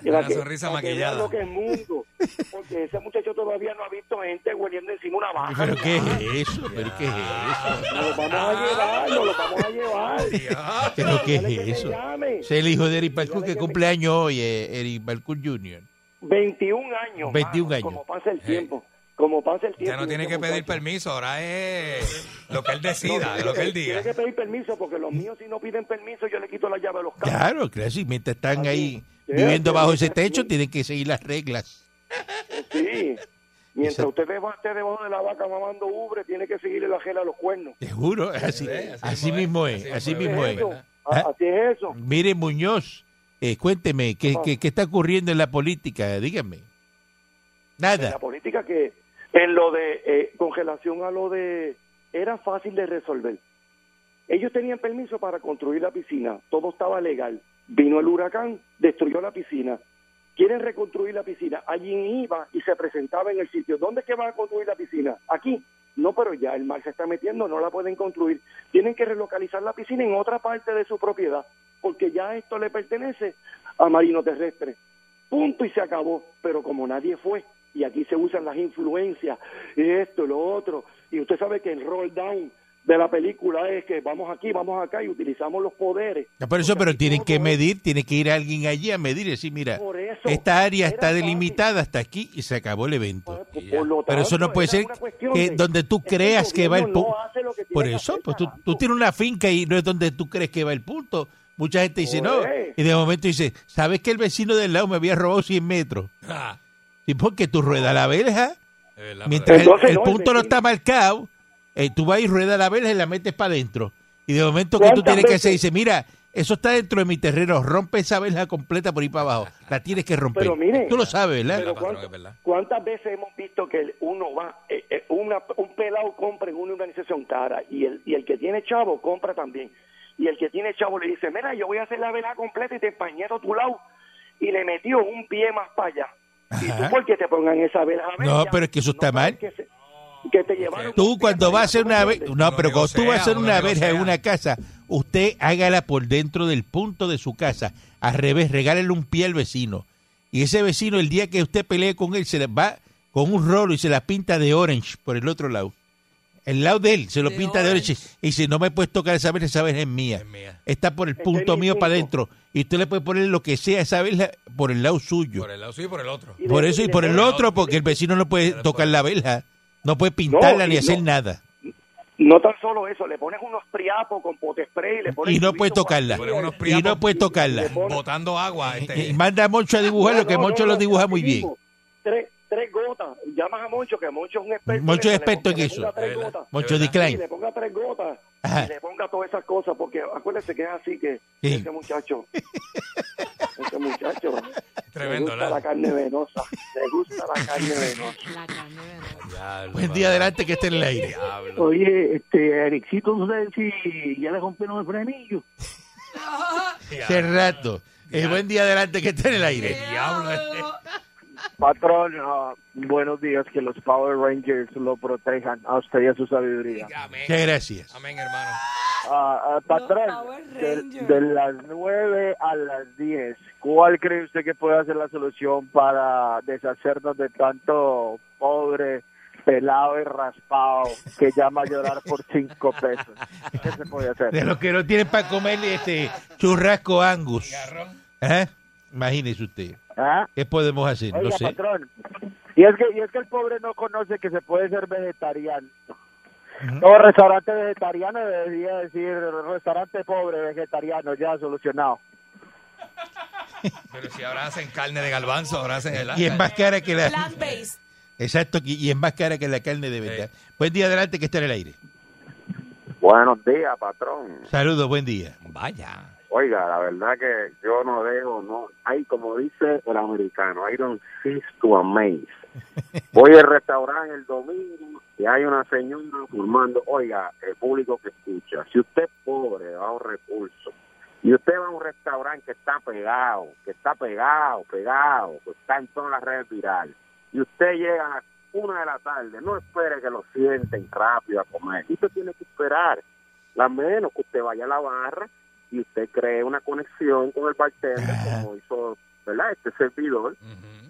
Una que- sonrisa que maquillada. lo que es mundo. Porque ese muchacho todavía no ha visto gente hueliendo encima una vaca. ¿Pero qué es eso? ¿Pero qué es eso? Nos los vamos a llevar, nos los vamos a llevar. ¿Pero qué es eso? Es el hijo de Eric Balcour que cumple años hoy, eh, Eric Balcour Jr. 21 años. 21 mano, años. Como pasa el tiempo. Como pasa el tiempo. Ya no tiene que pedir permiso, ahora es lo que él decida, No, lo que él tiene diga. que pedir permiso porque los míos si no piden permiso yo le quito la llave a los carros. Claro, claro, sí, mientras están ahí viviendo bajo ese sí. techo, tienen que seguir las reglas. Sí. Mientras usted esté debajo de la vaca mamando ubre, tiene que seguirle la gela a los cuernos. Te juro, así, es, así así mismo es, es, así así mismo es, Ah. Así es eso. Mire, Muñoz, eh, cuénteme, ¿qué, qué, qué está ocurriendo en la política? Dígame. En Nada. la política que en lo de eh, congelación a lo de era fácil de resolver. Ellos tenían permiso para construir la piscina, todo estaba legal. Vino el huracán, destruyó la piscina. Quieren reconstruir la piscina. Alguien iba y se presentaba en el sitio. ¿Dónde es que van a construir la piscina? Aquí. No, pero ya el mar se está metiendo, no la pueden construir. Tienen que relocalizar la piscina en otra parte de su propiedad, porque ya esto le pertenece a Marino Terrestre. Punto y se acabó. Pero como nadie fue, y aquí se usan las influencias, y esto, lo otro, y usted sabe que el roll down de la película es que vamos aquí, vamos acá y utilizamos los poderes. No, por eso, Porque pero tienen que medir, tiene que ir alguien allí a medir y decir, mira, Por eso, esta área está fácil. delimitada hasta aquí y se acabó el evento. Por- por lo Pero eso no puede ser que donde tú es que el creas que va el punto. no Por eso, pues tú, tú tienes una finca y no es donde tú crees que va el punto. Mucha gente dice, no. Y de momento dice, ¿sabes que el vecino del lado me había robado 100 metros? Ah, Sí, porque tú ruedas la verja. Mientras el, Entonces, el no, el punto no está marcado, eh, tú vas y ruedas la verja y la metes para adentro. Y de momento que tú ¿Cuántas tienes que hacer, dice, mira, eso está dentro de mi terreno, rompe esa verja completa por ahí para abajo. La tienes que romper. Pero mire, tú lo sabes, ¿verdad? Pero ¿cuántas, veces hemos visto que uno va, eh, eh, una, un pelado compra en una organización cara y el, y el que tiene chavo compra también? Y el que tiene chavo le dice, mira, yo voy a hacer la vela completa y te empañeto tu lado. Y le metió un pie más para allá. ¿Y tú por qué te pongan esa vela? No, pero es que eso está mal. Que, se- que te llevaron Tú cuando vas a hacer ¿tú una me ve- entiendes? no, pero cuando tú vas a hacer una verja en una casa, usted hágala por dentro del punto de su casa, al revés, regálele un pie al vecino. Y ese vecino el día que usted pelee con él se le va con un rolo y se la pinta de orange por el otro lado. El lado de él se lo De pinta de orange orange. y dice, "No me puedes tocar esa verja, esa verja es mía." Es mía. Está por el punto mío para adentro y usted le puede poner lo que sea a esa verja por el lado suyo. Por el lado sí y por el otro. Y Por eso y por el otro porque el vecino no puede tocar la verja, no puede pintarla y ni hacer no- nada. No tan solo eso, le pones unos priapos con pote spray le pones Y no puede tocarla. unos Y no puede tocarla. pones- Botando agua. Este, Y manda a Moncho a dibujar lo que No, Moncho no, lo dibuja muy bien. Tres, tres gotas. Llamas a Moncho, que Moncho es un experto. Moncho es en eso, le experto en ponga- eso. le ponga tres Es verdad. gotas. Moncho Decline. le ponga tres gotas Ajá. y le ponga todas esas cosas, porque acuérdese que es así que Sí. ese muchacho, ese muchacho, Tremendo, le gusta la carne venosa, le gusta la carne venosa. La carne venosa. Diablo, Buen día adelante que esté en el aire. Diablo. Oye, este, Ericito, no sé si ya le rompieron el frenillo. Hace rato. Eh, buen día adelante que esté en el aire. Diablo. Patrón, ah, buenos días, que los Power Rangers lo protejan a usted y a su sabiduría. Amén. Gracias. Amén, hermano. Ah, ah, patrón, de las 9 a las 10, ¿cuál cree usted que puede ser la solución para deshacernos de tanto pobre, pelado y raspado que llama a llorar por 5 pesos? ¿Qué se puede hacer? De los que no tienen para comer este churrasco angus. ¿Eh? Imagínese usted. ¿Ah? ¿Qué podemos hacer? No sé. patrón. Y es, que, y es que el pobre no conoce que se puede ser vegetariano. No, restaurante vegetariano debería decir restaurante pobre vegetariano, ya solucionado. Pero si ahora hacen carne de galbanzo, ahora hacen el Y es más cara que la... Exacto, y es más cara que la carne de verdad. Buen día adelante que esté en el aire. Buenos días, patrón. Saludos, buen día. Vaya. Oiga, la verdad que yo no dejo, no, hay como dice el americano, I don't cease to amaze. Voy al restaurante el domingo y hay una señora formando, oiga, el público que escucha, si usted es pobre, de bajos recursos, y usted va a un restaurante que está pegado, que está pegado, pegado, que está en todas las redes virales, y usted llega a las una de la tarde, no espere que lo sienten rápido a comer, usted tiene que esperar, la menos que usted vaya a la barra y usted cree una conexión con el bartender como hizo ¿verdad? este servidor.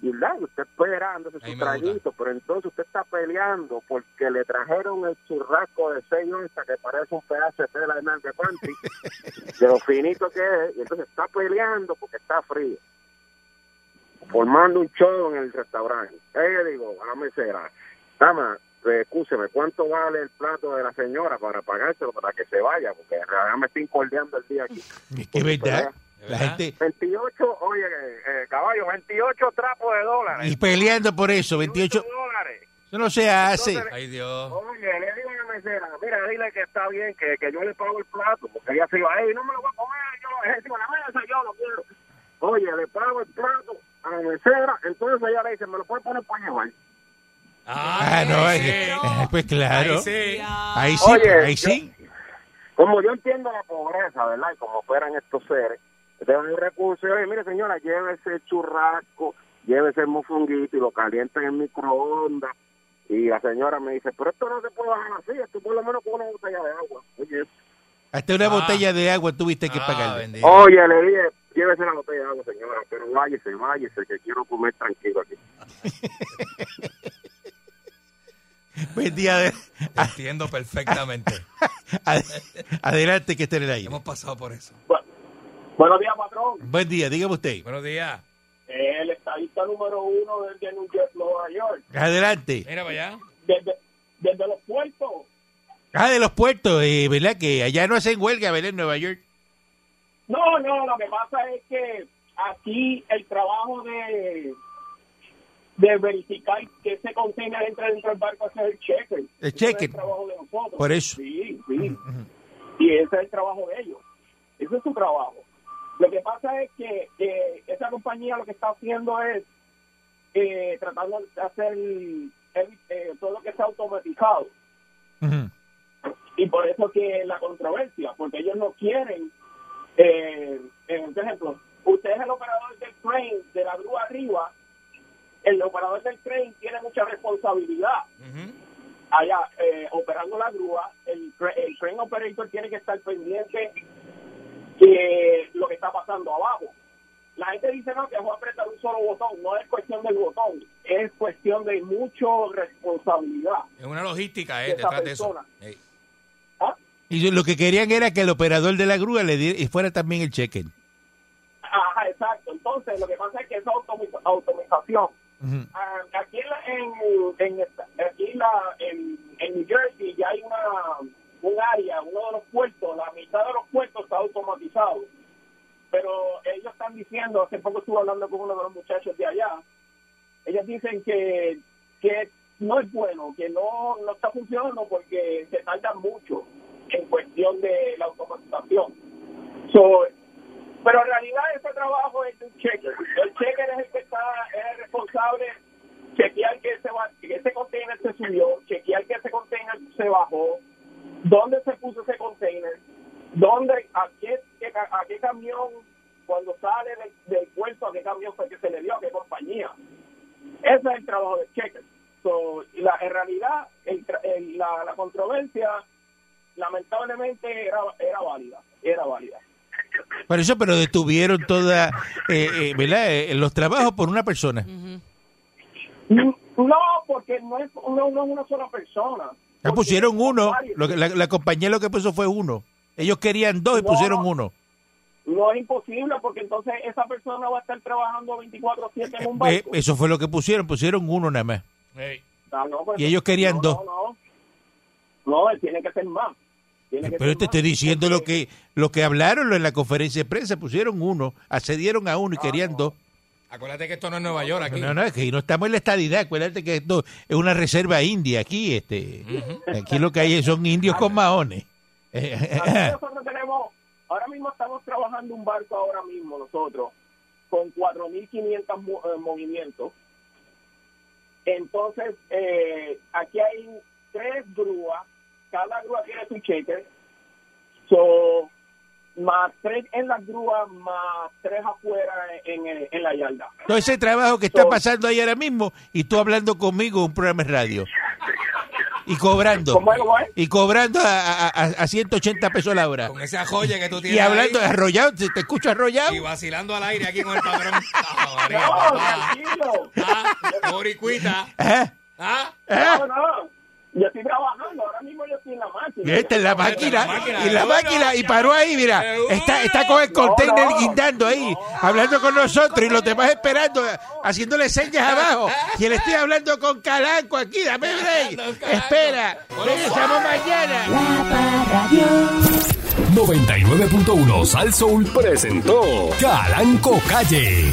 Y ¿verdad? Usted esperándose Ahí su traguito pero entonces usted está peleando porque le trajeron el churrasco de 6 onzas que parece un pedazo de tela de nalga panty de lo finito que es y entonces está peleando porque está frío formando un show en el restaurante. Eh, digo a la mesera dama escúcheme, ¿cuánto vale el plato de la señora para pagárselo para que se vaya? Porque en realidad me estoy incordiando el día aquí. Es que es verdad. ¿De La gente. 28, oye, eh, caballo, 28 trapos de dólares. Y peleando por eso, 28. dólares. Eso no se hace. Entonces, Ay, Dios. Oye, le digo a la mesera, mira, dile que está bien, que, que yo le pago el plato, porque ella se iba, hey, no me lo voy a comer, yo encima de la mesa, yo lo quiero. Oye, le pago el plato a la mesera, entonces ella le dice, me lo puede poner para llevar. Ah, no, es sí. que- eh, pues claro. Ahí sí. Ahí sí, Oye, ahí yo- sí. Como yo entiendo la pobreza, ¿verdad? Y como operan estos seres, de un recurso, y, oye, mire señora, llévese el churrasco, llévese el mofonguito y lo calienta en el microondas. Y la señora me dice, pero esto no se puede bajar así, esto por lo menos con una botella de agua. Oye, Hasta una Ah. botella de agua tuviste que Ah, bendito. oye, le dije, llévese la botella de agua, señora, pero váyese, váyese, que quiero comer tranquilo aquí. Buen día. de- Entiendo perfectamente. Ad- Adelante, que esté ahí. Hemos pasado por eso. Buenos días, patrón. Buen día, dígame usted. Buenos días. El estadista número uno desde New York, Nueva York. Adelante. Mira para allá. Desde, desde los puertos. Ah, de los puertos, eh, ¿verdad? Que allá no hacen huelga, ¿verdad? En Nueva York. No, no, lo que pasa es que aquí el trabajo de de verificar que ese container entra dentro del barco ese es el checker. El es checker. el trabajo de nosotros. Por eso. Sí, sí. Y ese es el trabajo de ellos. Ese es su trabajo. Lo que pasa es que eh, esa compañía lo que está haciendo es eh, tratando de hacer eh, todo lo que sea automatizado. Y por eso que la controversia, porque ellos no quieren, eh, eh, por ejemplo, usted es el operador del crane, de la grúa arriba, el operador del crane tiene mucha responsabilidad. Allá, eh, operando la grúa, el, el crane operator tiene que estar pendiente de lo que está pasando abajo. La gente dice no, que voy a apretar un solo botón. No es cuestión del botón, es cuestión de mucha responsabilidad. Es una logística, ¿eh? Esa Detrás de eso. persona. Ey. Y lo que querían era que el operador de la grúa le diera, y fuera también el cheque. Ajá, exacto. Entonces, lo que pasa es que esa automi- ah, aquí en, en, en aquí la- en, en New Jersey ya hay una un área, uno de los puertos, la mitad de los puertos está automatizado. Pero ellos están diciendo, hace poco estuve hablando con uno de los muchachos de allá, ellos dicen que, que no es bueno, que no, no está funcionando porque se tarda mucho en cuestión de la automatización. So, pero en realidad ese trabajo es de un checker. El checker es el que está, es el responsable chequear que ese, que ese container se subió, chequear que ese container se bajó, dónde se puso ese container, dónde, a qué, a qué camión, cuando sale del, puerto, a qué camión fue que se le dio, a qué compañía. Ese es el trabajo del checker. So, la, en realidad, el- la, la controversia, lamentablemente, era, era válida. Era válida. Por eso, pero detuvieron toda, eh, eh, ¿verdad? Eh, los trabajos por una persona. No, porque no es, no, no es una sola persona. Ya pusieron uno, lo que- la, la compañía lo que puso fue uno. Ellos querían dos y No. pusieron uno. No es imposible porque entonces esa persona va a estar trabajando 24/7 en un Eh, barco. eso fue lo que pusieron, pusieron uno nada más. Ah, no, pues, y ellos querían no, dos. No, no, no, tiene que ser más. Tiene que Pero te estoy diciendo lo que lo que hablaron en la conferencia de prensa, pusieron uno, accedieron a uno y querían dos. Acuérdate que esto no es Nueva York aquí. No, no, es que no estamos en la estadidad, acuérdate que esto es una reserva india aquí, este. Aquí lo que hay son indios con maones. Nosotros tenemos, ahora mismo estamos trabajando un barco ahora mismo nosotros con 4.500 mo- eh, movimientos. Entonces, eh, aquí hay tres grúas, cada grúa tiene su cheque, so, más tres en las grúas, más tres afuera en, en, en la yarda. Todo ese trabajo que está pasando ahí ahora mismo y tú hablando conmigo en un programa de radio. Y cobrando. ¿Cómo es, cómo es? Y cobrando a, a, a- a 180 pesos la hora. Con esa joya que tú tienes Y hablando ahí, arrollado, te te escucho arrollado. y vacilando al aire aquí con el padrón. Ah, María, No, papá. tranquilo. Ah. Ah, No, no. Yo estoy trabajando, ahora mismo yo estoy en la máquina. Esta es la máquina, y la máquina, y paró ahí, mira, está, está con el container no. guindando ahí, hablando con nosotros y los demás esperando, haciéndole señas abajo. Y le estoy hablando con Calanco aquí, dame break. Espera, regresamos mañana. La Parradio. 99.1 Sal Soul presentó Calanco Calle.